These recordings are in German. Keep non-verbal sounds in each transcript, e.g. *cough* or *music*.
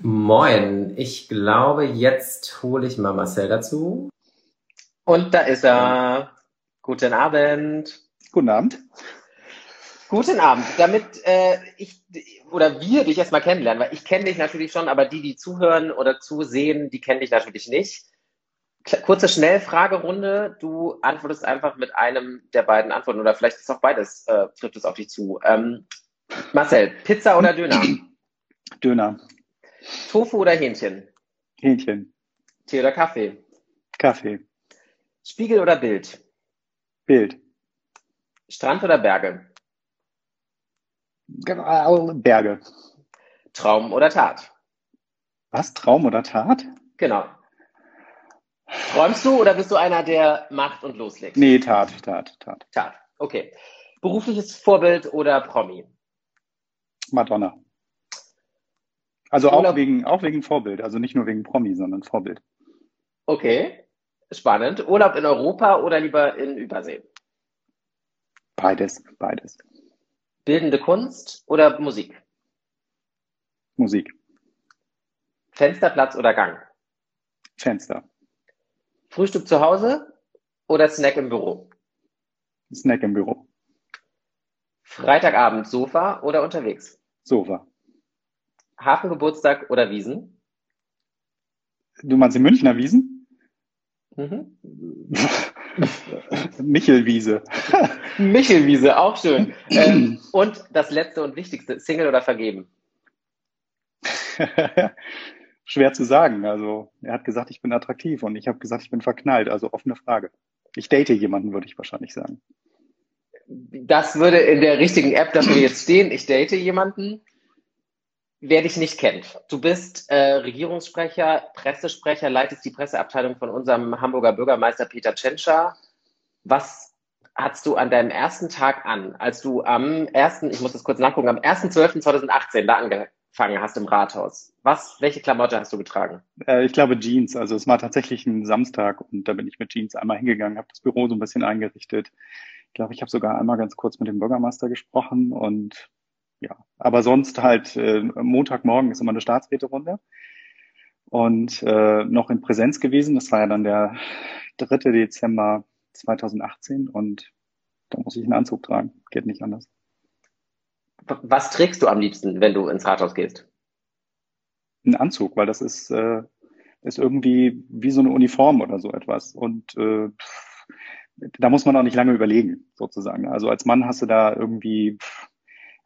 Moin, ich glaube, jetzt hole ich mal Marcel dazu. Und da ist er. Guten Abend. Guten Abend. Guten Abend. Damit äh, ich oder wir dich erstmal kennenlernen, weil ich kenne dich natürlich schon, aber die, die zuhören oder zusehen, die kennen dich natürlich nicht. Kurze Schnellfragerunde. Du antwortest einfach mit einem der beiden Antworten oder vielleicht ist auch beides, äh, trifft es auf dich zu. Ähm, Marcel, Pizza oder Döner? *clears throat* Döner. Tofu oder Hähnchen? Hähnchen. Tee oder Kaffee? Kaffee. Spiegel oder Bild? Bild. Strand oder Berge? Berge. Traum oder Tat? Was? Traum oder Tat? Genau. Träumst du oder bist du einer, der macht und loslegt? Nee, Tat, Tat, Tat. Tat, okay. Berufliches Vorbild oder Promi? Madonna. Also auch wegen, auch wegen Vorbild, also nicht nur wegen Promi, sondern Vorbild. Okay, spannend. Urlaub in Europa oder lieber in Übersee? Beides, beides. Bildende Kunst oder Musik? Musik. Fensterplatz oder Gang? Fenster. Frühstück zu Hause oder Snack im Büro? Snack im Büro. Freitagabend Sofa oder unterwegs? Sofa. Hafengeburtstag oder Wiesen? Du meinst die Münchner Wiesen? Mhm. *laughs* Michelwiese. *laughs* Michelwiese, auch schön. ähm, und das letzte und wichtigste, Single oder vergeben? *laughs* Schwer zu sagen. Also er hat gesagt, ich bin attraktiv und ich habe gesagt, ich bin verknallt. Also offene Frage. Ich date jemanden, würde ich wahrscheinlich sagen. Das würde in der richtigen App dafür jetzt stehen. Ich date jemanden. Wer dich nicht kennt, du bist äh, Regierungssprecher, Pressesprecher, leitest die Presseabteilung von unserem Hamburger Bürgermeister Peter Tschentscher. Was hast du an deinem ersten Tag an, als du am ersten, ich muss das kurz nachgucken, am 1.12.2018 da angefangen hast im Rathaus? Was, welche Klamotte hast du getragen? Äh, ich glaube Jeans. Also es war tatsächlich ein Samstag und da bin ich mit Jeans einmal hingegangen, habe das Büro so ein bisschen eingerichtet. Ich glaube, ich habe sogar einmal ganz kurz mit dem Bürgermeister gesprochen und ja, aber sonst halt äh, Montagmorgen ist immer eine Staatsräterunde und äh, noch in Präsenz gewesen. Das war ja dann der 3. Dezember 2018 und da muss ich einen Anzug tragen. Geht nicht anders. Was trägst du am liebsten, wenn du ins Rathaus gehst? Ein Anzug, weil das ist, äh, ist irgendwie wie so eine Uniform oder so etwas. Und äh, da muss man auch nicht lange überlegen, sozusagen. Also als Mann hast du da irgendwie,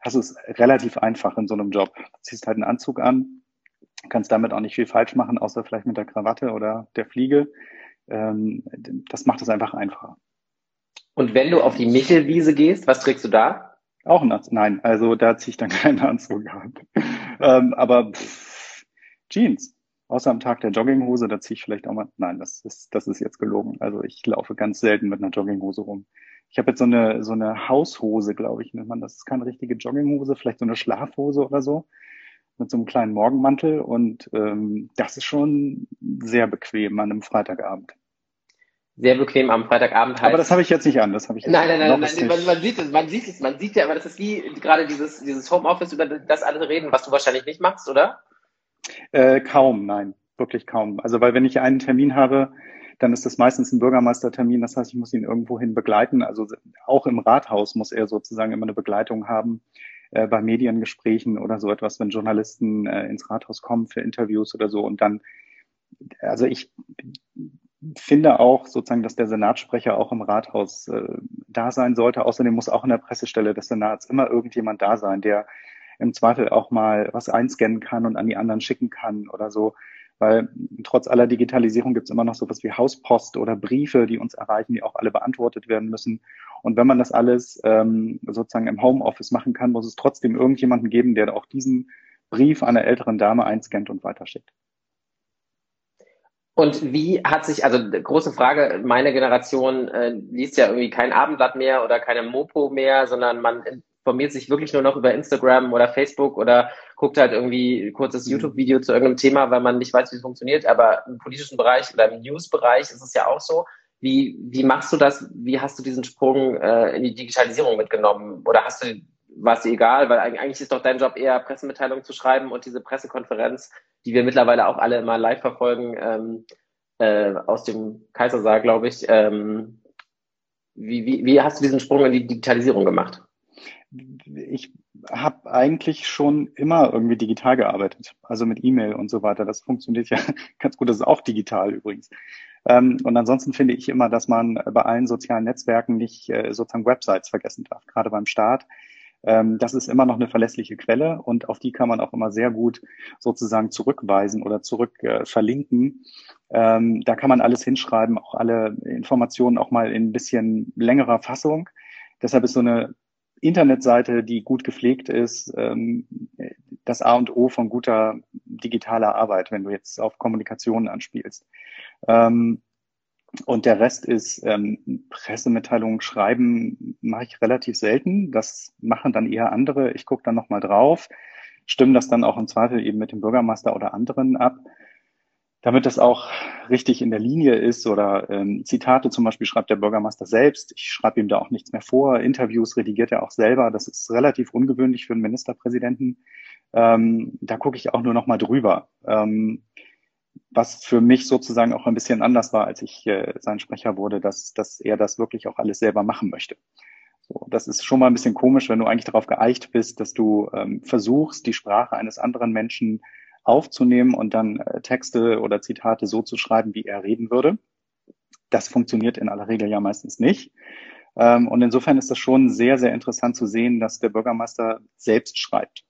hast es relativ einfach in so einem Job. Du ziehst halt einen Anzug an, kannst damit auch nicht viel falsch machen, außer vielleicht mit der Krawatte oder der Fliege. Ähm, das macht es einfach einfacher. Und wenn du auf die Michelwiese gehst, was trägst du da? Auch ein Anzug. Nein, also da ziehe ich dann *laughs* keinen Anzug an. ähm, aber pff, Jeans. Außer am Tag der Jogginghose, da ziehe ich vielleicht auch mal. Nein, das ist, das ist jetzt gelogen. Also ich laufe ganz selten mit einer Jogginghose rum. Ich habe jetzt so eine, so eine Haushose, glaube ich, nennt man. Das ist keine richtige Jogginghose, vielleicht so eine Schlafhose oder so. Mit so einem kleinen Morgenmantel. Und ähm, das ist schon sehr bequem an einem Freitagabend sehr bequem am Freitagabend heißt. Aber das habe ich jetzt nicht an, das habe ich jetzt Nein, nein, nein, nein, man, man, sieht es, man sieht es, man sieht ja, aber das ist wie gerade dieses, dieses Homeoffice, über das alle reden, was du wahrscheinlich nicht machst, oder? Äh, kaum, nein, wirklich kaum. Also weil wenn ich einen Termin habe, dann ist das meistens ein Bürgermeistertermin, das heißt, ich muss ihn irgendwohin begleiten. Also auch im Rathaus muss er sozusagen immer eine Begleitung haben äh, bei Mediengesprächen oder so etwas, wenn Journalisten äh, ins Rathaus kommen für Interviews oder so. Und dann, also ich finde auch sozusagen, dass der Senatssprecher auch im Rathaus äh, da sein sollte. Außerdem muss auch in der Pressestelle des Senats immer irgendjemand da sein, der im Zweifel auch mal was einscannen kann und an die anderen schicken kann oder so. Weil trotz aller Digitalisierung gibt es immer noch sowas wie Hauspost oder Briefe, die uns erreichen, die auch alle beantwortet werden müssen. Und wenn man das alles ähm, sozusagen im Homeoffice machen kann, muss es trotzdem irgendjemanden geben, der auch diesen Brief einer älteren Dame einscannt und weiterschickt. Und wie hat sich, also große Frage, meine Generation äh, liest ja irgendwie kein Abendblatt mehr oder keine Mopo mehr, sondern man informiert sich wirklich nur noch über Instagram oder Facebook oder guckt halt irgendwie ein kurzes mhm. YouTube-Video zu irgendeinem Thema, weil man nicht weiß, wie es funktioniert. Aber im politischen Bereich oder im News-Bereich ist es ja auch so. Wie, wie machst du das? Wie hast du diesen Sprung äh, in die Digitalisierung mitgenommen? Oder hast du war es egal, weil eigentlich ist doch dein Job eher Pressemitteilungen zu schreiben und diese Pressekonferenz, die wir mittlerweile auch alle immer live verfolgen, ähm, äh, aus dem Kaisersaal, glaube ich. Ähm, wie, wie, wie hast du diesen Sprung in die Digitalisierung gemacht? Ich habe eigentlich schon immer irgendwie digital gearbeitet, also mit E-Mail und so weiter. Das funktioniert ja *laughs* ganz gut. Das ist auch digital übrigens. Ähm, und ansonsten finde ich immer, dass man bei allen sozialen Netzwerken nicht äh, sozusagen Websites vergessen darf, gerade beim Start. Ähm, das ist immer noch eine verlässliche Quelle und auf die kann man auch immer sehr gut sozusagen zurückweisen oder zurück äh, verlinken. Ähm, da kann man alles hinschreiben, auch alle Informationen auch mal in ein bisschen längerer Fassung. Deshalb ist so eine Internetseite, die gut gepflegt ist, ähm, das A und O von guter digitaler Arbeit, wenn du jetzt auf Kommunikation anspielst. Ähm, und der Rest ist ähm, Pressemitteilungen schreiben, mache ich relativ selten. Das machen dann eher andere. Ich gucke dann nochmal drauf, stimme das dann auch im Zweifel eben mit dem Bürgermeister oder anderen ab damit das auch richtig in der Linie ist oder ähm, Zitate zum Beispiel schreibt der Bürgermeister selbst. Ich schreibe ihm da auch nichts mehr vor. Interviews redigiert er auch selber. Das ist relativ ungewöhnlich für einen Ministerpräsidenten. Ähm, da gucke ich auch nur noch mal drüber. Ähm, was für mich sozusagen auch ein bisschen anders war, als ich äh, sein Sprecher wurde, dass, dass er das wirklich auch alles selber machen möchte. So, das ist schon mal ein bisschen komisch, wenn du eigentlich darauf geeicht bist, dass du ähm, versuchst, die Sprache eines anderen Menschen aufzunehmen und dann äh, Texte oder Zitate so zu schreiben, wie er reden würde. Das funktioniert in aller Regel ja meistens nicht. Ähm, und insofern ist das schon sehr, sehr interessant zu sehen, dass der Bürgermeister selbst schreibt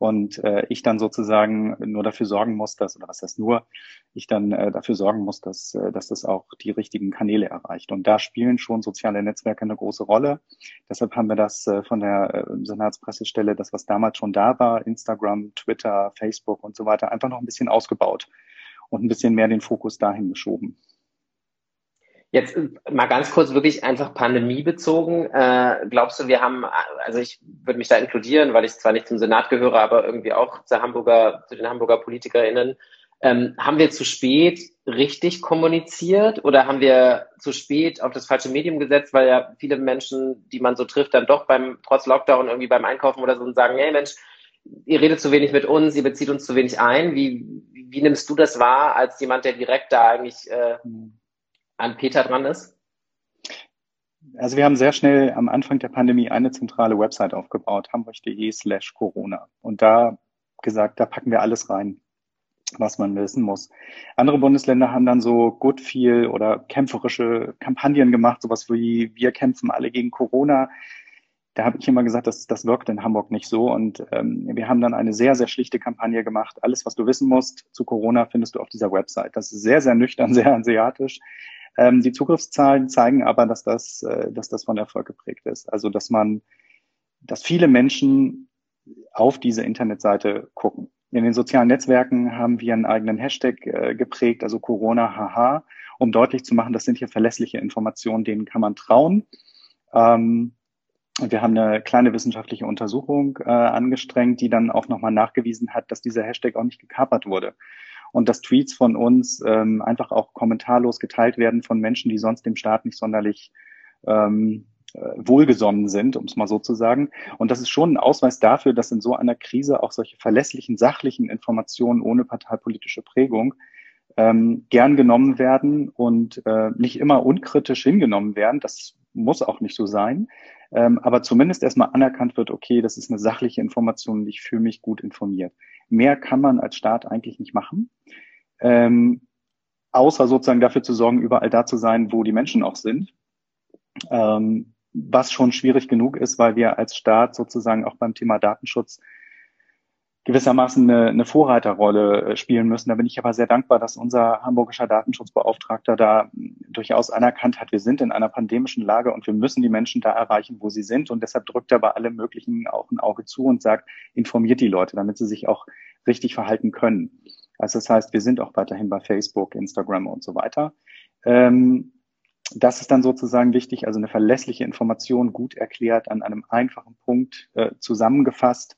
und äh, ich dann sozusagen nur dafür sorgen muss, dass, oder was heißt nur, ich dann äh, dafür sorgen muss, dass, äh, dass das auch die richtigen Kanäle erreicht. Und da spielen schon soziale Netzwerke eine große Rolle. Deshalb haben wir das äh, von der äh, Senatspressestelle, das was damals schon da war, Instagram, Twitter, Facebook und so weiter, einfach noch ein bisschen ausgebaut und ein bisschen mehr den Fokus dahin geschoben. Jetzt äh, mal ganz kurz wirklich einfach pandemiebezogen. Äh, glaubst du, wir haben, also ich würde mich da inkludieren, weil ich zwar nicht zum Senat gehöre, aber irgendwie auch zu Hamburger, zu den Hamburger PolitikerInnen. Ähm, haben wir zu spät richtig kommuniziert oder haben wir zu spät auf das falsche Medium gesetzt, weil ja viele Menschen, die man so trifft, dann doch beim, trotz Lockdown irgendwie beim Einkaufen oder so und sagen, hey Mensch, ihr redet zu wenig mit uns, ihr bezieht uns zu wenig ein. Wie, wie nimmst du das wahr als jemand, der direkt da eigentlich äh, mhm an Peter dran ist? Also wir haben sehr schnell am Anfang der Pandemie eine zentrale Website aufgebaut, hamburg.de slash Corona. Und da gesagt, da packen wir alles rein, was man wissen muss. Andere Bundesländer haben dann so gut viel oder kämpferische Kampagnen gemacht, sowas wie wir kämpfen alle gegen Corona. Da habe ich immer gesagt, das, das wirkt in Hamburg nicht so. Und ähm, wir haben dann eine sehr, sehr schlichte Kampagne gemacht. Alles, was du wissen musst zu Corona, findest du auf dieser Website. Das ist sehr, sehr nüchtern, *laughs* sehr asiatisch. Ähm, die Zugriffszahlen zeigen aber, dass das, äh, dass das von Erfolg geprägt ist. Also, dass man, dass viele Menschen auf diese Internetseite gucken. In den sozialen Netzwerken haben wir einen eigenen Hashtag äh, geprägt, also Corona haha, um deutlich zu machen, das sind hier verlässliche Informationen, denen kann man trauen. Ähm, wir haben eine kleine wissenschaftliche Untersuchung äh, angestrengt, die dann auch nochmal nachgewiesen hat, dass dieser Hashtag auch nicht gekapert wurde und dass Tweets von uns ähm, einfach auch kommentarlos geteilt werden von Menschen, die sonst dem Staat nicht sonderlich ähm, äh, wohlgesonnen sind, um es mal so zu sagen. Und das ist schon ein Ausweis dafür, dass in so einer Krise auch solche verlässlichen, sachlichen Informationen ohne parteipolitische Prägung ähm, gern genommen werden und äh, nicht immer unkritisch hingenommen werden. Das muss auch nicht so sein. Ähm, aber zumindest erstmal anerkannt wird, okay, das ist eine sachliche Information und ich fühle mich gut informiert. Mehr kann man als Staat eigentlich nicht machen, ähm, außer sozusagen dafür zu sorgen, überall da zu sein, wo die Menschen auch sind. Ähm, was schon schwierig genug ist, weil wir als Staat sozusagen auch beim Thema Datenschutz gewissermaßen eine, eine Vorreiterrolle äh, spielen müssen. Da bin ich aber sehr dankbar, dass unser hamburgischer Datenschutzbeauftragter da durchaus anerkannt hat, wir sind in einer pandemischen Lage und wir müssen die Menschen da erreichen, wo sie sind. Und deshalb drückt er bei allem Möglichen auch ein Auge zu und sagt, informiert die Leute, damit sie sich auch richtig verhalten können. Also das heißt, wir sind auch weiterhin bei Facebook, Instagram und so weiter. Ähm, das ist dann sozusagen wichtig, also eine verlässliche Information, gut erklärt, an einem einfachen Punkt äh, zusammengefasst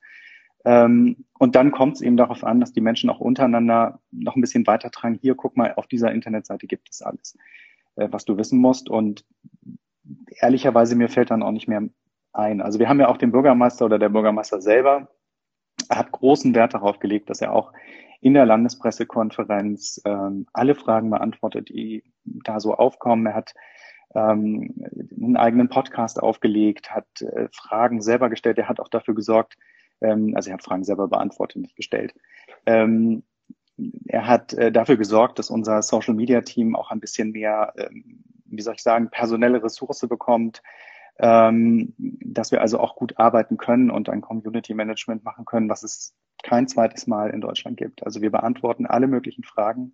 ähm, und dann kommt es eben darauf an, dass die Menschen auch untereinander noch ein bisschen weitertragen. Hier, guck mal, auf dieser Internetseite gibt es alles, äh, was du wissen musst. Und ehrlicherweise, mir fällt dann auch nicht mehr ein. Also wir haben ja auch den Bürgermeister oder der Bürgermeister selber hat großen Wert darauf gelegt, dass er auch in der Landespressekonferenz ähm, alle Fragen beantwortet, die da so aufkommen. Er hat ähm, einen eigenen Podcast aufgelegt, hat äh, Fragen selber gestellt. Er hat auch dafür gesorgt, ähm, also er hat Fragen selber beantwortet, nicht gestellt. Ähm, er hat äh, dafür gesorgt, dass unser Social Media Team auch ein bisschen mehr, ähm, wie soll ich sagen, personelle Ressource bekommt, ähm, dass wir also auch gut arbeiten können und ein Community Management machen können, was es kein zweites Mal in Deutschland gibt. Also wir beantworten alle möglichen Fragen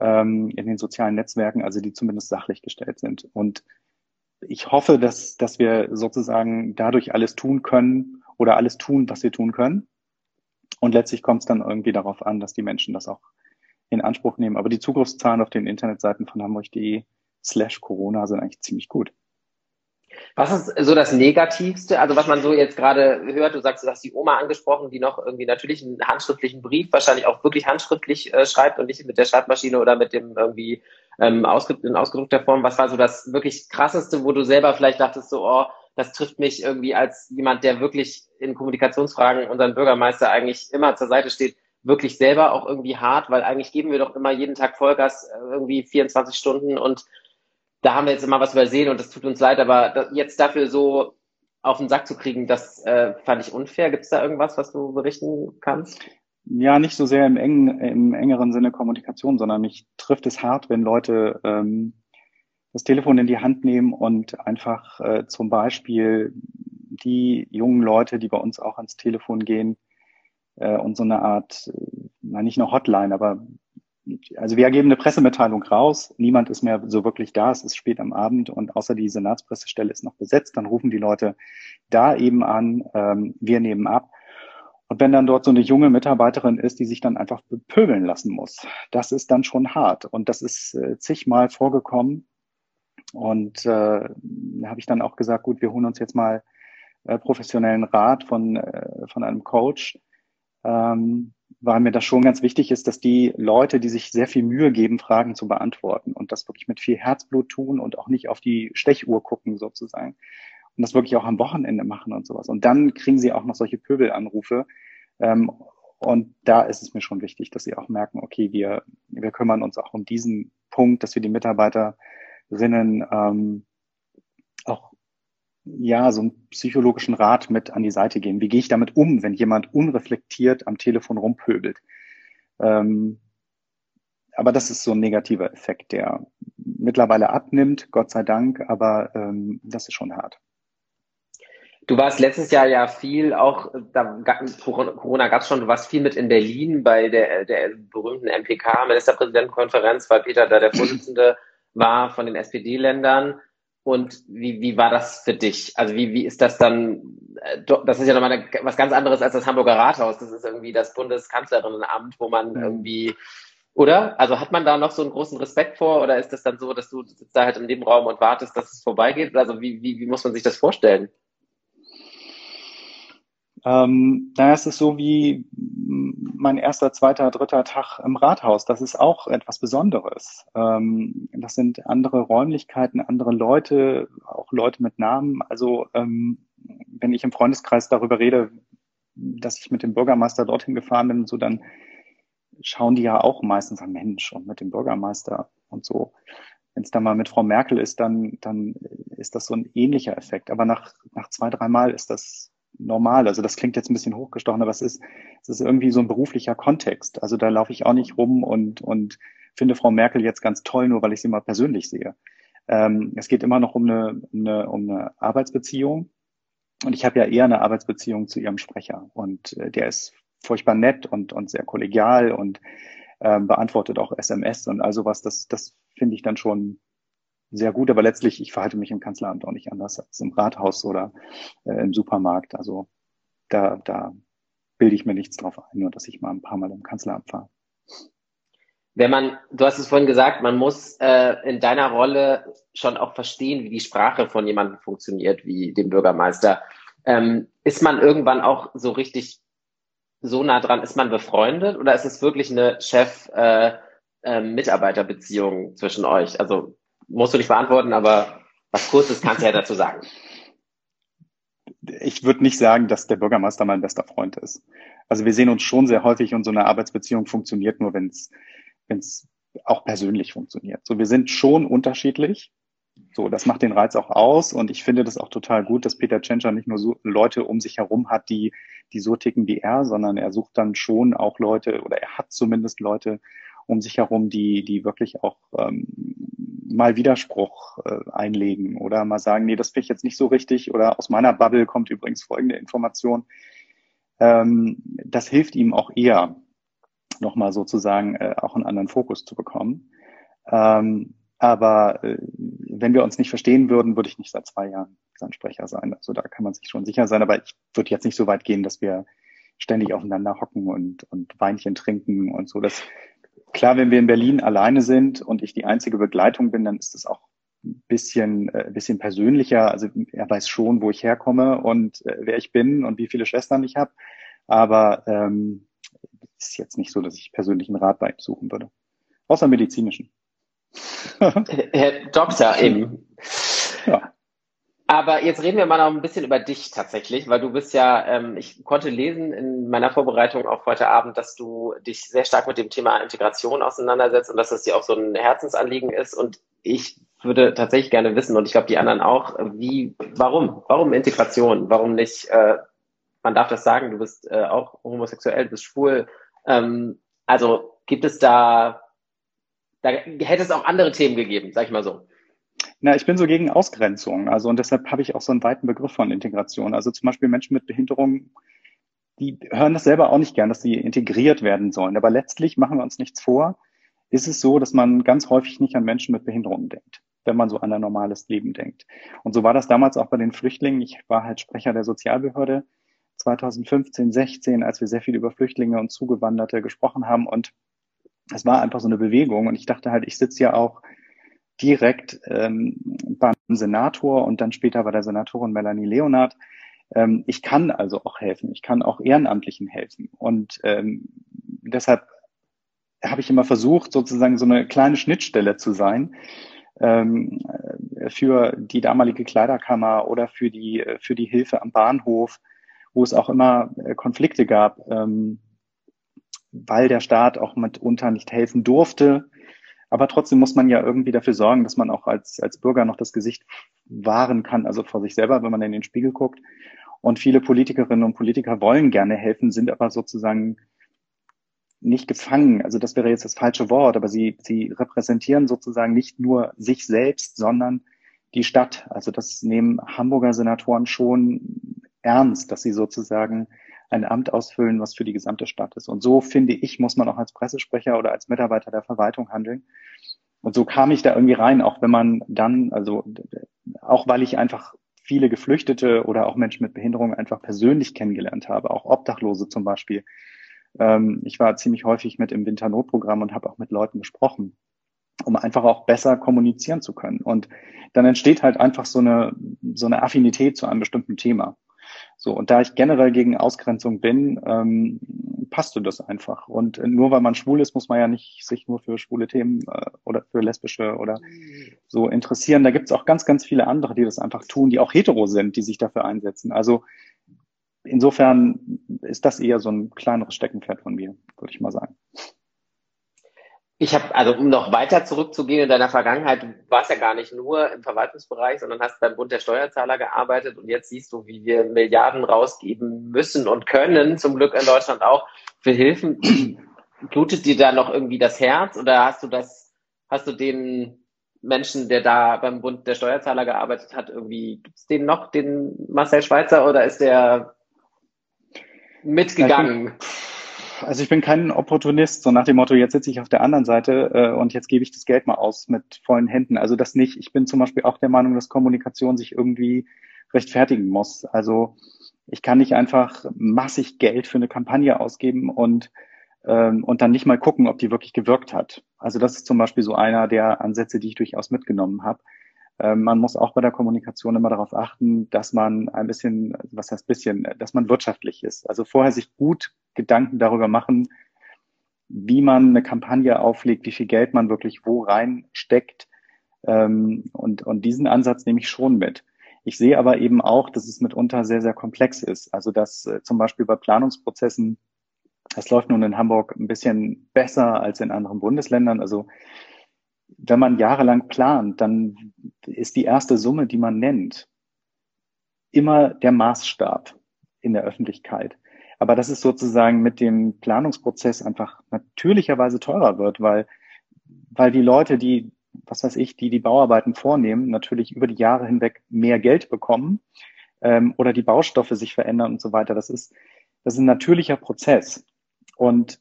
ähm, in den sozialen Netzwerken, also die zumindest sachlich gestellt sind. Und ich hoffe, dass, dass wir sozusagen dadurch alles tun können oder alles tun, was wir tun können. Und letztlich kommt es dann irgendwie darauf an, dass die Menschen das auch in Anspruch nehmen. Aber die Zugriffszahlen auf den Internetseiten von hamburg.de slash Corona sind eigentlich ziemlich gut. Was ist so das Negativste? Also was man so jetzt gerade hört, du sagst, du hast die Oma angesprochen, die noch irgendwie natürlich einen handschriftlichen Brief wahrscheinlich auch wirklich handschriftlich äh, schreibt und nicht mit der Schreibmaschine oder mit dem irgendwie ähm, ausge in ausgedruckter Form. Was war so das wirklich krasseste, wo du selber vielleicht dachtest, so, oh, das trifft mich irgendwie als jemand, der wirklich in Kommunikationsfragen unseren Bürgermeister eigentlich immer zur Seite steht, wirklich selber auch irgendwie hart, weil eigentlich geben wir doch immer jeden Tag Vollgas äh, irgendwie 24 Stunden und da haben wir jetzt immer was übersehen und das tut uns leid, aber jetzt dafür so auf den Sack zu kriegen, das äh, fand ich unfair. Gibt es da irgendwas, was du berichten kannst? Ja, nicht so sehr im, engen, im engeren Sinne Kommunikation, sondern mich trifft es hart, wenn Leute ähm, das Telefon in die Hand nehmen und einfach äh, zum Beispiel die jungen Leute, die bei uns auch ans Telefon gehen äh, und so eine Art, äh, na nicht nur Hotline, aber also wir geben eine Pressemitteilung raus, niemand ist mehr so wirklich da, es ist spät am Abend und außer die Senatspressestelle ist noch besetzt, dann rufen die Leute da eben an, ähm, wir nehmen ab. Und wenn dann dort so eine junge Mitarbeiterin ist, die sich dann einfach bepöbeln lassen muss, das ist dann schon hart. Und das ist äh, zigmal vorgekommen. Und äh, habe ich dann auch gesagt, gut, wir holen uns jetzt mal äh, professionellen Rat von, äh, von einem Coach. Ähm, weil mir das schon ganz wichtig ist, dass die Leute, die sich sehr viel Mühe geben, Fragen zu beantworten und das wirklich mit viel Herzblut tun und auch nicht auf die Stechuhr gucken sozusagen und das wirklich auch am Wochenende machen und sowas. Und dann kriegen sie auch noch solche Pöbelanrufe. Ähm, und da ist es mir schon wichtig, dass sie auch merken, okay, wir, wir kümmern uns auch um diesen Punkt, dass wir die Mitarbeiterinnen ähm, auch ja, so einen psychologischen Rat mit an die Seite geben. Wie gehe ich damit um, wenn jemand unreflektiert am Telefon rumpöbelt? Ähm, aber das ist so ein negativer Effekt, der mittlerweile abnimmt, Gott sei Dank, aber ähm, das ist schon hart. Du warst letztes Jahr ja viel auch, da Corona gab es schon, du warst viel mit in Berlin bei der, der berühmten MPK, Ministerpräsidentenkonferenz, weil Peter da der Vorsitzende war von den SPD-Ländern. Und wie, wie war das für dich? Also wie, wie ist das dann? Äh, das ist ja nochmal eine, was ganz anderes als das Hamburger Rathaus. Das ist irgendwie das Bundeskanzlerinnenamt, wo man irgendwie, oder? Also hat man da noch so einen großen Respekt vor oder ist das dann so, dass du sitzt da halt im Nebenraum und wartest, dass es vorbeigeht? Also wie, wie, wie muss man sich das vorstellen? Ähm, naja, es ist so wie mein erster, zweiter, dritter Tag im Rathaus. Das ist auch etwas Besonderes. Ähm, das sind andere Räumlichkeiten, andere Leute, auch Leute mit Namen. Also ähm, wenn ich im Freundeskreis darüber rede, dass ich mit dem Bürgermeister dorthin gefahren bin, so dann schauen die ja auch meistens an Mensch und mit dem Bürgermeister und so. Wenn es dann mal mit Frau Merkel ist, dann, dann ist das so ein ähnlicher Effekt. Aber nach, nach zwei, dreimal ist das normal. Also das klingt jetzt ein bisschen hochgestochen, aber es ist, es ist irgendwie so ein beruflicher Kontext. Also da laufe ich auch nicht rum und, und finde Frau Merkel jetzt ganz toll, nur weil ich sie mal persönlich sehe. Ähm, es geht immer noch um eine, um eine, um eine Arbeitsbeziehung. Und ich habe ja eher eine Arbeitsbeziehung zu ihrem Sprecher. Und äh, der ist furchtbar nett und, und sehr kollegial und ähm, beantwortet auch SMS und all sowas. Das, das finde ich dann schon sehr gut, aber letztlich, ich verhalte mich im Kanzleramt auch nicht anders als im Rathaus oder äh, im Supermarkt. Also da, da bilde ich mir nichts drauf ein, nur dass ich mal ein paar Mal im Kanzleramt fahre. Wenn man, du hast es vorhin gesagt, man muss äh, in deiner Rolle schon auch verstehen, wie die Sprache von jemandem funktioniert, wie dem Bürgermeister. Ähm, ist man irgendwann auch so richtig so nah dran? Ist man befreundet oder ist es wirklich eine Chef-Mitarbeiter-Beziehung äh, äh, zwischen euch? Also musst du nicht beantworten, aber was Kurzes kannst du ja dazu sagen. ich würde nicht sagen, dass der Bürgermeister mein bester Freund ist. Also wir sehen uns schon sehr häufig und so eine Arbeitsbeziehung funktioniert nur, wenn es auch persönlich funktioniert. So, wir sind schon unterschiedlich. So, das macht den Reiz auch aus und ich finde das auch total gut, dass Peter Tschentscher nicht nur so Leute um sich herum hat, die, die so ticken wie er, sondern er sucht dann schon auch Leute oder er hat zumindest Leute um sich herum, die, die wirklich auch ähm, mal Widerspruch äh, einlegen oder mal sagen, nee, das finde ich jetzt nicht so richtig oder aus meiner Bubble kommt übrigens folgende Information. Ähm, das hilft ihm auch eher, nochmal sozusagen äh, auch einen anderen Fokus zu bekommen. Ähm, aber äh, wenn wir uns nicht verstehen würden, würde ich nicht seit zwei Jahren sein Sprecher sein. Also da kann man sich schon sicher sein. Aber ich würde jetzt nicht so weit gehen, dass wir ständig aufeinander hocken und, und Weinchen trinken und so. Das, klar, wenn wir in Berlin alleine sind und ich die einzige Begleitung bin, dann ist das auch ein bisschen, äh, bisschen persönlicher. Also er weiß schon, wo ich herkomme und äh, wer ich bin und wie viele Schwestern ich habe. Aber ähm, ist jetzt nicht so, dass ich persönlichen Rat bei ihm suchen würde. Außer medizinischen. Herr Doktor, eben. *laughs* Ja. Aber jetzt reden wir mal noch ein bisschen über dich tatsächlich, weil du bist ja, ähm, ich konnte lesen in meiner Vorbereitung auf heute Abend, dass du dich sehr stark mit dem Thema Integration auseinandersetzt und dass das dir auch so ein Herzensanliegen ist. Und ich würde tatsächlich gerne wissen, und ich glaube die anderen auch, wie, warum? Warum Integration? Warum nicht, äh, man darf das sagen, du bist äh, auch homosexuell, du bist schwul. Ähm, also gibt es da, da hätte es auch andere Themen gegeben, sag ich mal so. Na, ich bin so gegen Ausgrenzung. Also und deshalb habe ich auch so einen weiten Begriff von Integration. Also zum Beispiel Menschen mit Behinderung, die hören das selber auch nicht gern, dass sie integriert werden sollen. Aber letztlich machen wir uns nichts vor. Ist es so, dass man ganz häufig nicht an Menschen mit Behinderungen denkt, wenn man so an ein normales Leben denkt. Und so war das damals auch bei den Flüchtlingen. Ich war halt Sprecher der Sozialbehörde 2015, 16, als wir sehr viel über Flüchtlinge und Zugewanderte gesprochen haben. Und es war einfach so eine Bewegung. Und ich dachte halt, ich sitze ja auch direkt ähm, beim Senator und dann später bei der Senatorin Melanie Leonard. Ähm, ich kann also auch helfen. Ich kann auch Ehrenamtlichen helfen. Und ähm, deshalb habe ich immer versucht, sozusagen so eine kleine Schnittstelle zu sein ähm, für die damalige Kleiderkammer oder für die, für die Hilfe am Bahnhof, wo es auch immer äh, Konflikte gab, ähm, weil der Staat auch mitunter nicht helfen durfte aber trotzdem muss man ja irgendwie dafür sorgen, dass man auch als, als Bürger noch das Gesicht wahren kann, also vor sich selber, wenn man in den Spiegel guckt. Und viele Politikerinnen und Politiker wollen gerne helfen, sind aber sozusagen nicht gefangen. Also das wäre jetzt das falsche Wort, aber sie, sie repräsentieren sozusagen nicht nur sich selbst, sondern die Stadt. Also das nehmen Hamburger Senatoren schon ernst, dass sie sozusagen ein Amt ausfüllen, was für die gesamte Stadt ist. Und so finde ich, muss man auch als Pressesprecher oder als Mitarbeiter der Verwaltung handeln. Und so kam ich da irgendwie rein, auch wenn man dann, also auch weil ich einfach viele Geflüchtete oder auch Menschen mit Behinderung einfach persönlich kennengelernt habe, auch Obdachlose zum Beispiel. Ähm, ich war ziemlich häufig mit im Winternotprogramm und habe auch mit Leuten gesprochen, um einfach auch besser kommunizieren zu können. Und dann entsteht halt einfach so eine, so eine Affinität zu einem bestimmten Thema. So, und da ich generell gegen Ausgrenzung bin, ähm, passte das einfach. Und nur weil man schwul ist, muss man ja nicht sich nur für schwule Themen äh, oder für lesbische oder so interessieren. Da gibt es auch ganz, ganz viele andere, die das einfach tun, die auch hetero sind, die sich dafür einsetzen. Also insofern ist das eher so ein kleineres Steckenpferd von mir, würde ich mal sagen. Ich habe, also um noch weiter zurückzugehen in deiner Vergangenheit, du warst ja gar nicht nur im Verwaltungsbereich, sondern hast beim Bund der Steuerzahler gearbeitet und jetzt siehst du, wie wir Milliarden rausgeben müssen und können, zum Glück in Deutschland auch, für Hilfen. Blutet dir da noch irgendwie das Herz oder hast du das, hast du den Menschen, der da beim Bund der Steuerzahler gearbeitet hat, irgendwie, gibt's den noch, den Marcel Schweizer, oder ist der mitgegangen? Also ich bin kein Opportunist, so nach dem Motto, jetzt sitze ich auf der anderen Seite äh, und jetzt gebe ich das Geld mal aus mit vollen Händen. Also das nicht. Ich bin zum Beispiel auch der Meinung, dass Kommunikation sich irgendwie rechtfertigen muss. Also ich kann nicht einfach massig Geld für eine Kampagne ausgeben und ähm, und dann nicht mal gucken, ob die wirklich gewirkt hat. Also das ist zum Beispiel so einer der Ansätze, die ich durchaus mitgenommen habe. Ähm, man muss auch bei der Kommunikation immer darauf achten, dass man ein bisschen, was heißt bisschen, dass man wirtschaftlich ist. Also vorher sich gut Gedanken darüber machen, wie man eine Kampagne auflegt, wie viel Geld man wirklich wo reinsteckt. Ähm, und, und diesen Ansatz nehme ich schon mit. Ich sehe aber eben auch, dass es mitunter sehr, sehr komplex ist. Also dass äh, zum Beispiel bei Planungsprozessen, das läuft nun in Hamburg ein bisschen besser als in anderen Bundesländern. Also wenn man jahrelang plant, dann ist die erste Summe, die man nennt, immer der Maßstab in der Öffentlichkeit. Aber dass es sozusagen mit dem Planungsprozess einfach natürlicherweise teurer wird, weil, weil die Leute, die, was weiß ich, die die Bauarbeiten vornehmen, natürlich über die Jahre hinweg mehr Geld bekommen ähm, oder die Baustoffe sich verändern und so weiter. Das ist, das ist ein natürlicher Prozess. Und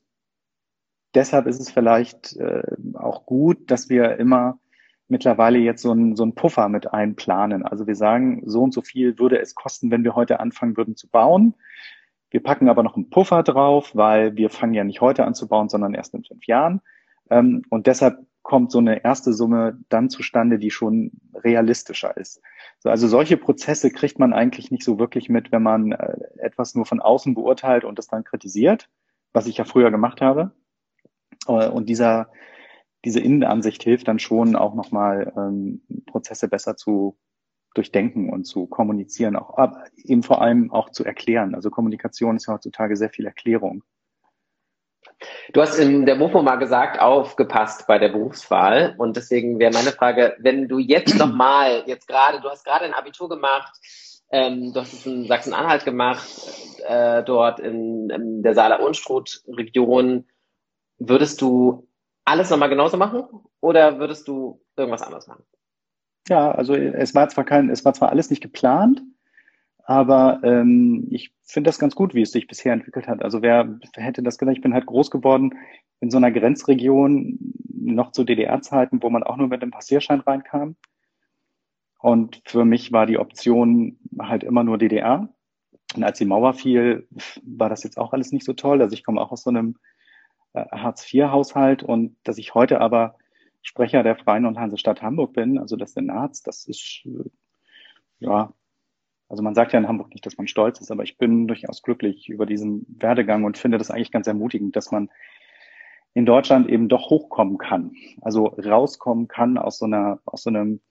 deshalb ist es vielleicht äh, auch gut, dass wir immer mittlerweile jetzt so einen so einen Puffer mit einplanen. Also wir sagen, so und so viel würde es kosten, wenn wir heute anfangen würden zu bauen. Wir packen aber noch einen Puffer drauf, weil wir fangen ja nicht heute an zu bauen, sondern erst in fünf Jahren. Ähm, und deshalb kommt so eine erste Summe dann zustande, die schon realistischer ist. Also solche Prozesse kriegt man eigentlich nicht so wirklich mit, wenn man äh, etwas nur von außen beurteilt und das dann kritisiert, was ich ja früher gemacht habe. Äh, und dieser, diese Innenansicht hilft dann schon auch nochmal ähm, Prozesse besser zu durchdenken und zu kommunizieren, auch aber eben vor allem auch zu erklären. Also Kommunikation ist ja heutzutage sehr viel Erklärung. Du hast in der MOFO mal gesagt, aufgepasst bei der Berufswahl. Und deswegen wäre meine Frage, wenn du jetzt nochmal, jetzt gerade, du hast gerade ein Abitur gemacht, ähm, du hast es in Sachsen-Anhalt gemacht, äh, dort in, in der Saale-Unstrut-Region. Würdest du alles nochmal genauso machen oder würdest du irgendwas anderes machen? Ja, also es war zwar kein, es war zwar alles nicht geplant, aber ähm, ich finde das ganz gut, wie es sich bisher entwickelt hat. Also wer, hätte das gedacht? Ich bin halt groß geworden in so einer Grenzregion, noch zu DDR-Zeiten, wo man auch nur mit dem Passierschein reinkam. Und für mich war die Option halt immer nur DDR. Und als die Mauer fiel, war das jetzt auch alles nicht so toll. Also ich komme auch aus so einem Hartz-IV-Haushalt und dass ich heute aber Sprecher der Freien und Hansestadt Hamburg bin, also des Senats, das ist, äh, ja, also man sagt ja in Hamburg nicht, dass man stolz ist, aber ich bin durchaus glücklich über diesen Werdegang und finde das eigentlich ganz ermutigend, dass man in Deutschland eben doch hochkommen kann, also rauskommen kann aus so einer, aus so einem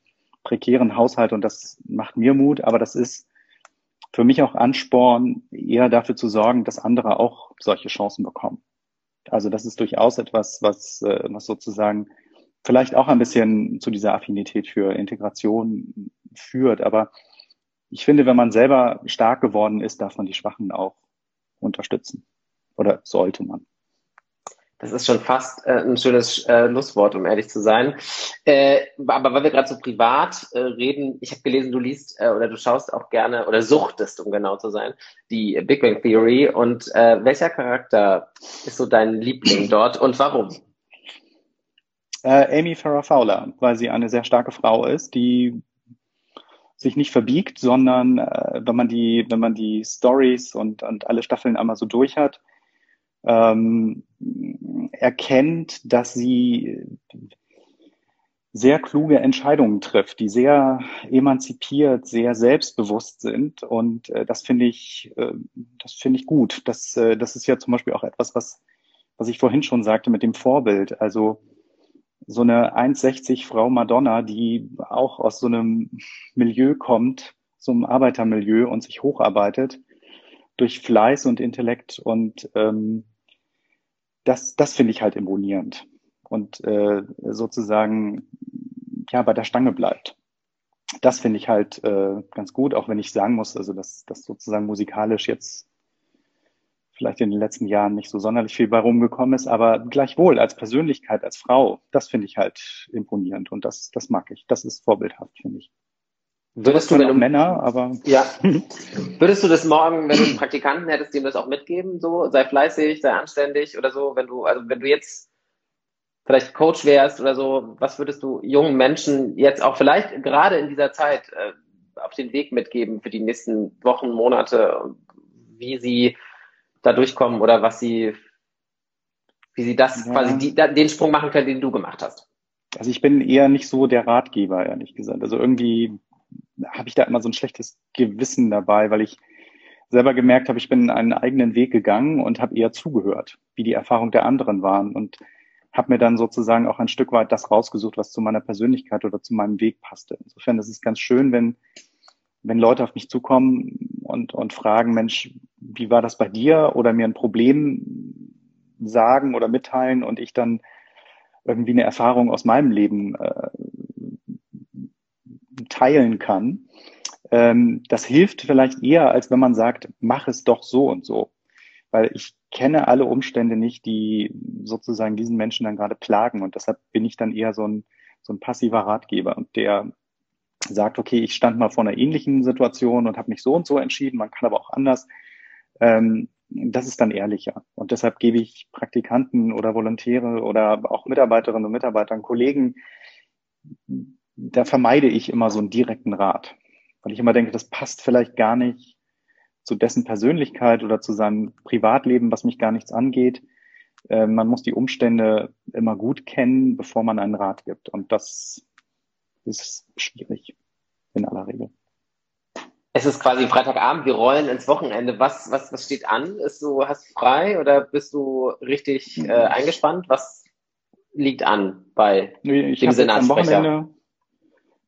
prekären Haushalt und das macht mir Mut, aber das ist für mich auch Ansporn, eher dafür zu sorgen, dass andere auch solche Chancen bekommen. Also das ist durchaus etwas, was, äh, was sozusagen vielleicht auch ein bisschen zu dieser Affinität für Integration führt. Aber ich finde, wenn man selber stark geworden ist, darf man die Schwachen auch unterstützen. Oder sollte man. Das ist schon fast äh, ein schönes äh, Schlusswort, um ehrlich zu sein. Äh, aber weil wir gerade so privat äh, reden, ich habe gelesen, du liest äh, oder du schaust auch gerne oder suchtest, um genau zu sein, die Big Bang Theory. Und äh, welcher Charakter ist so dein Liebling dort und warum? Äh, Amy Farrah Fowler, weil sie eine sehr starke Frau ist, die sich nicht verbiegt, sondern äh, wenn man die, wenn man die Stories und, und alle Staffeln einmal so durch hat, ähm, erkennt, dass sie sehr kluge Entscheidungen trifft, die sehr emanzipiert, sehr selbstbewusst sind. Und äh, das finde ich, äh, das finde ich gut. Das, äh, das ist ja zum Beispiel auch etwas, was, was ich vorhin schon sagte mit dem Vorbild. Also so eine 1,60 Frau Madonna, die auch aus so einem Milieu kommt, so einem Arbeitermilieu und sich hocharbeitet durch Fleiß und Intellekt und ähm, das, das finde ich halt imponierend und äh, sozusagen ja bei der Stange bleibt. Das finde ich halt äh, ganz gut, auch wenn ich sagen muss, also dass das sozusagen musikalisch jetzt vielleicht in den letzten Jahren nicht so sonderlich viel bei rumgekommen ist, aber gleichwohl als Persönlichkeit, als Frau, das finde ich halt imponierend und das, das mag ich. Das ist vorbildhaft, finde ich. Würdest du, wenn du Männer, aber ja, *laughs* würdest du das morgen, wenn du einen Praktikanten hättest, dem das auch mitgeben, so sei fleißig, sei anständig oder so, wenn du also wenn du jetzt vielleicht Coach wärst oder so, was würdest du jungen Menschen jetzt auch vielleicht gerade in dieser Zeit äh, auf den Weg mitgeben für die nächsten Wochen, Monate, wie sie da durchkommen oder was sie, wie sie das ja. quasi die, den Sprung machen können, den du gemacht hast? Also ich bin eher nicht so der Ratgeber, ehrlich gesagt. Also irgendwie habe ich da immer so ein schlechtes Gewissen dabei, weil ich selber gemerkt habe, ich bin einen eigenen Weg gegangen und habe eher zugehört, wie die Erfahrungen der anderen waren und habe mir dann sozusagen auch ein Stück weit das rausgesucht, was zu meiner Persönlichkeit oder zu meinem Weg passte. Insofern ist es ganz schön, wenn wenn Leute auf mich zukommen und, und fragen, Mensch, wie war das bei dir? Oder mir ein Problem sagen oder mitteilen und ich dann irgendwie eine Erfahrung aus meinem Leben äh, teilen kann. Ähm, das hilft vielleicht eher, als wenn man sagt, mach es doch so und so. Weil ich kenne alle Umstände nicht, die sozusagen diesen Menschen dann gerade plagen. Und deshalb bin ich dann eher so ein, so ein passiver Ratgeber, der sagt, okay, ich stand mal vor einer ähnlichen Situation und habe mich so und so entschieden, man kann aber auch anders. Ähm, das ist dann ehrlicher. Und deshalb gebe ich Praktikanten oder Volontäre oder auch Mitarbeiterinnen und Mitarbeitern, Kollegen, da vermeide ich immer so einen direkten Rat. Weil ich immer denke, das passt vielleicht gar nicht zu dessen Persönlichkeit oder zu seinem Privatleben, was mich gar nichts angeht. Äh, man muss die Umstände immer gut kennen, bevor man einen Rat gibt. Und das ist schwierig in aller Regel. Es ist quasi Freitagabend, wir rollen ins Wochenende. Was, was, was steht an? Ist du, hast du frei oder bist du richtig äh, eingespannt? Was liegt an bei nee, dem Senatssprecher?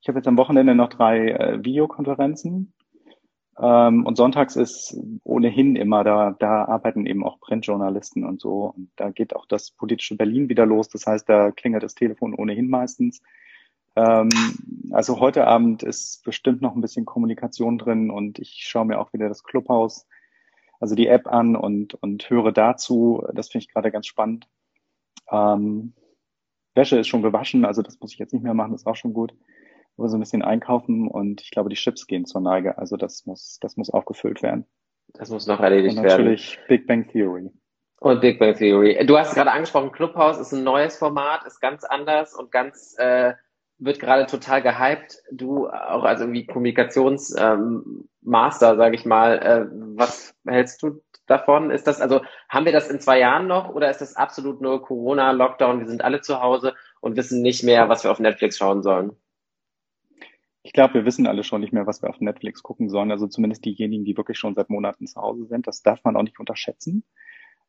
Ich habe jetzt am Wochenende noch drei äh, Videokonferenzen. Ähm, und sonntags ist ohnehin immer, da, da arbeiten eben auch Printjournalisten und so. Und da geht auch das politische Berlin wieder los. Das heißt, da klingelt das Telefon ohnehin meistens. Ähm, also heute Abend ist bestimmt noch ein bisschen Kommunikation drin und ich schaue mir auch wieder das Clubhaus, also die App an und, und höre dazu. Das finde ich gerade ganz spannend. Ähm, Wäsche ist schon gewaschen, also das muss ich jetzt nicht mehr machen, das ist auch schon gut. Aber so ein bisschen einkaufen und ich glaube, die Chips gehen zur Neige. Also das muss, das muss aufgefüllt werden. Das muss noch erledigt und werden. Natürlich Big Bang Theory. Und Big Bang Theory. Du hast gerade angesprochen, Clubhouse ist ein neues Format, ist ganz anders und ganz äh, wird gerade total gehypt. Du auch als irgendwie Kommunikationsmaster, ähm, sage ich mal. Äh, was hältst du davon? Ist das also haben wir das in zwei Jahren noch oder ist das absolut nur Corona Lockdown? Wir sind alle zu Hause und wissen nicht mehr, was wir auf Netflix schauen sollen. Ich glaube, wir wissen alle schon nicht mehr, was wir auf Netflix gucken sollen. Also zumindest diejenigen, die wirklich schon seit Monaten zu Hause sind. Das darf man auch nicht unterschätzen.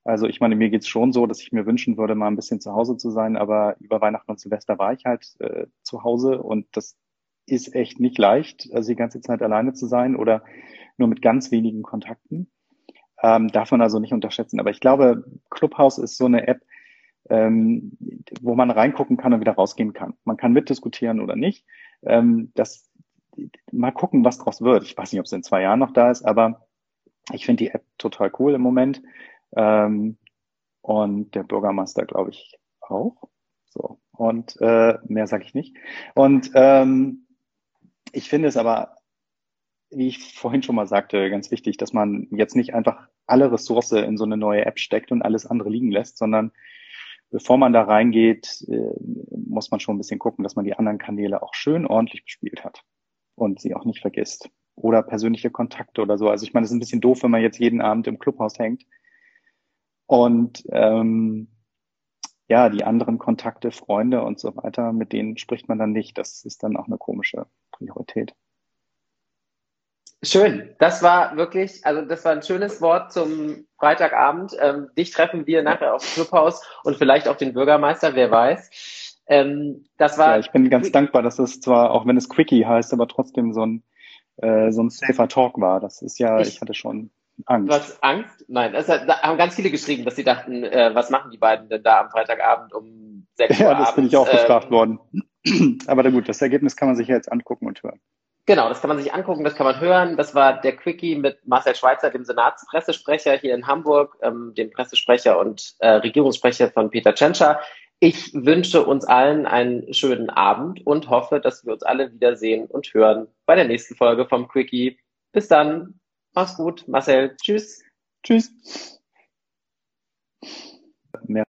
Also ich meine, mir geht's schon so, dass ich mir wünschen würde, mal ein bisschen zu Hause zu sein, aber über Weihnachten und Silvester war ich halt äh, zu Hause und das ist echt nicht leicht, also die ganze Zeit alleine zu sein oder nur mit ganz wenigen Kontakten. Ähm, darf man also nicht unterschätzen. Aber ich glaube, Clubhouse ist so eine App, ähm, wo man reingucken kann und wieder rausgehen kann. Man kann mitdiskutieren oder nicht. Ähm, das mal gucken, was draus wird. Ich weiß nicht, ob es in zwei Jahren noch da ist, aber ich finde die App total cool im Moment. Ähm, und der Bürgermeister, glaube ich, auch. So. Und äh, mehr sage ich nicht. Und ähm, ich finde es aber, wie ich vorhin schon mal sagte, ganz wichtig, dass man jetzt nicht einfach alle Ressource in so eine neue App steckt und alles andere liegen lässt, sondern bevor man da reingeht, äh, muss man schon ein bisschen gucken, dass man die anderen Kanäle auch schön ordentlich bespielt hat und sie auch nicht vergisst. Oder persönliche Kontakte oder so. Also ich meine, es ist ein bisschen doof, wenn man jetzt jeden Abend im Clubhaus hängt und ähm, ja, die anderen Kontakte, Freunde und so weiter, mit denen spricht man dann nicht. Das ist dann auch eine komische Priorität. Schön. Das war wirklich, also das war ein schönes Wort zum Freitagabend. Ähm, dich treffen wir nachher auf Clubhaus und vielleicht auch den Bürgermeister, wer weiß. Ähm, das war. Ja, ich bin ganz dankbar, dass es zwar, auch wenn es Quickie heißt, aber trotzdem so ein, äh, so ein safer Talk war. Das ist ja, ich, ich hatte schon Angst. Du hast Angst? Nein, das hat, da haben ganz viele geschrieben, dass sie dachten, äh, was machen die beiden denn da am Freitagabend um 6 Uhr Ja, das bin ich auch ähm, gefragt worden. *clears throat* Aber na gut, das Ergebnis kann man sich ja jetzt angucken und hören. Genau, das kann man sich angucken, das kann man hören. Das war der Quickie mit Marcel Schweitzer, dem Senatspressesprecher hier in Hamburg, ähm, dem Pressesprecher und äh, Regierungssprecher von Peter Tschentscher. Ich wünsche uns allen einen schönen Abend und hoffe, dass wir uns alle wiedersehen und hören bei der nächsten Folge vom Quickie. Bis dann. Mach's gut, Marcel. Tschüss. Tschüss. Mehr